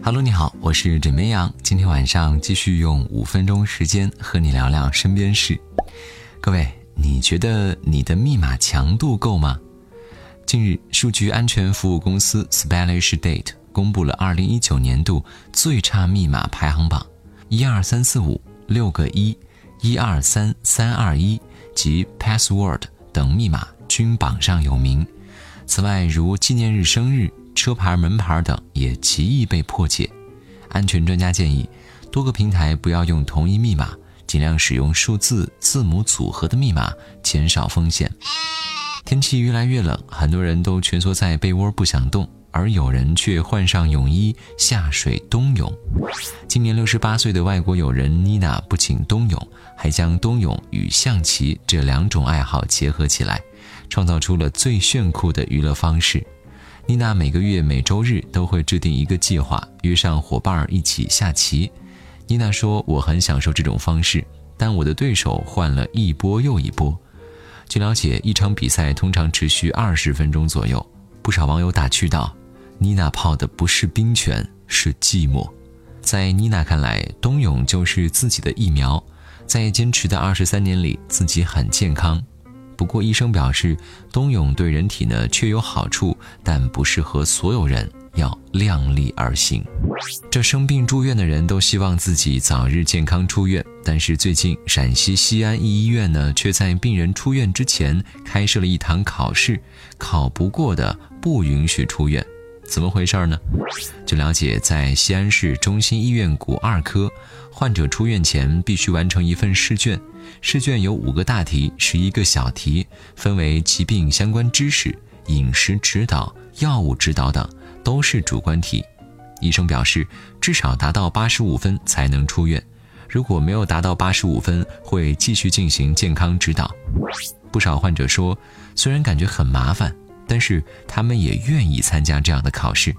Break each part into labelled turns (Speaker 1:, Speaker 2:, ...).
Speaker 1: Hello，你好，我是枕边羊。今天晚上继续用五分钟时间和你聊聊身边事。各位，你觉得你的密码强度够吗？近日，数据安全服务公司 SpellishDate 公布了2019年度最差密码排行榜，一二三四五六个一，一二三三二一及 Password 等密码均榜上有名。此外，如纪念日、生日。车牌、门牌等也极易被破解。安全专家建议，多个平台不要用同一密码，尽量使用数字、字母组合的密码，减少风险。天气越来越冷，很多人都蜷缩在被窝不想动，而有人却换上泳衣下水冬泳。今年六十八岁的外国友人妮娜不仅冬泳，还将冬泳与象棋这两种爱好结合起来，创造出了最炫酷的娱乐方式。妮娜每个月每周日都会制定一个计划，约上伙伴一起下棋。妮娜说：“我很享受这种方式，但我的对手换了一波又一波。”据了解，一场比赛通常持续二十分钟左右。不少网友打趣道：“妮娜泡的不是冰泉，是寂寞。”在妮娜看来，冬泳就是自己的疫苗。在坚持的二十三年里，自己很健康。不过，医生表示，冬泳对人体呢确有好处，但不适合所有人，要量力而行。这生病住院的人都希望自己早日健康出院，但是最近陕西西安一医院呢，却在病人出院之前开设了一堂考试，考不过的不允许出院。怎么回事呢？据了解，在西安市中心医院骨二科，患者出院前必须完成一份试卷，试卷有五个大题、十一个小题，分为疾病相关知识、饮食指导、药物指导等，都是主观题。医生表示，至少达到八十五分才能出院，如果没有达到八十五分，会继续进行健康指导。不少患者说，虽然感觉很麻烦。但是他们也愿意参加这样的考试。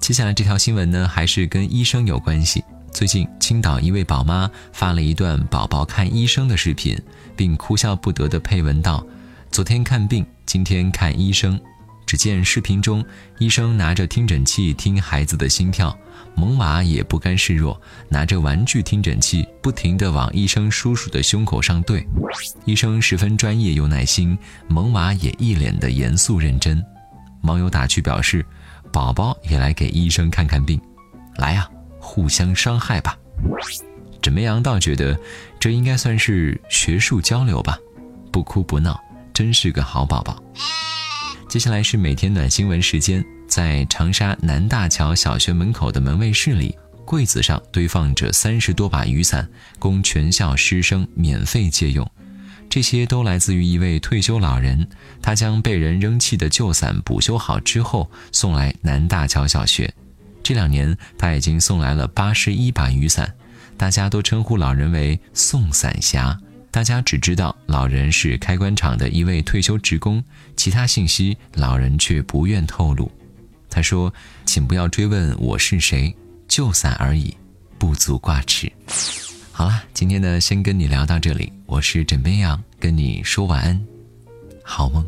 Speaker 1: 接下来这条新闻呢，还是跟医生有关系。最近，青岛一位宝妈发了一段宝宝看医生的视频，并哭笑不得的配文道：“昨天看病，今天看医生。”只见视频中，医生拿着听诊器听孩子的心跳，萌娃也不甘示弱，拿着玩具听诊器不停地往医生叔叔的胸口上对。医生十分专业又耐心，萌娃也一脸的严肃认真。网友打趣表示：“宝宝也来给医生看看病，来呀，互相伤害吧。”枕边羊倒觉得，这应该算是学术交流吧，不哭不闹，真是个好宝宝。接下来是每天暖新闻时间，在长沙南大桥小学门口的门卫室里，柜子上堆放着三十多把雨伞，供全校师生免费借用。这些都来自于一位退休老人，他将被人扔弃的旧伞补修好之后送来南大桥小学。这两年，他已经送来了八十一把雨伞，大家都称呼老人为“送伞侠”。大家只知道老人是开关厂的一位退休职工，其他信息老人却不愿透露。他说：“请不要追问我是谁，就散而已，不足挂齿。”好了，今天呢，先跟你聊到这里。我是枕边羊，跟你说晚安，好梦。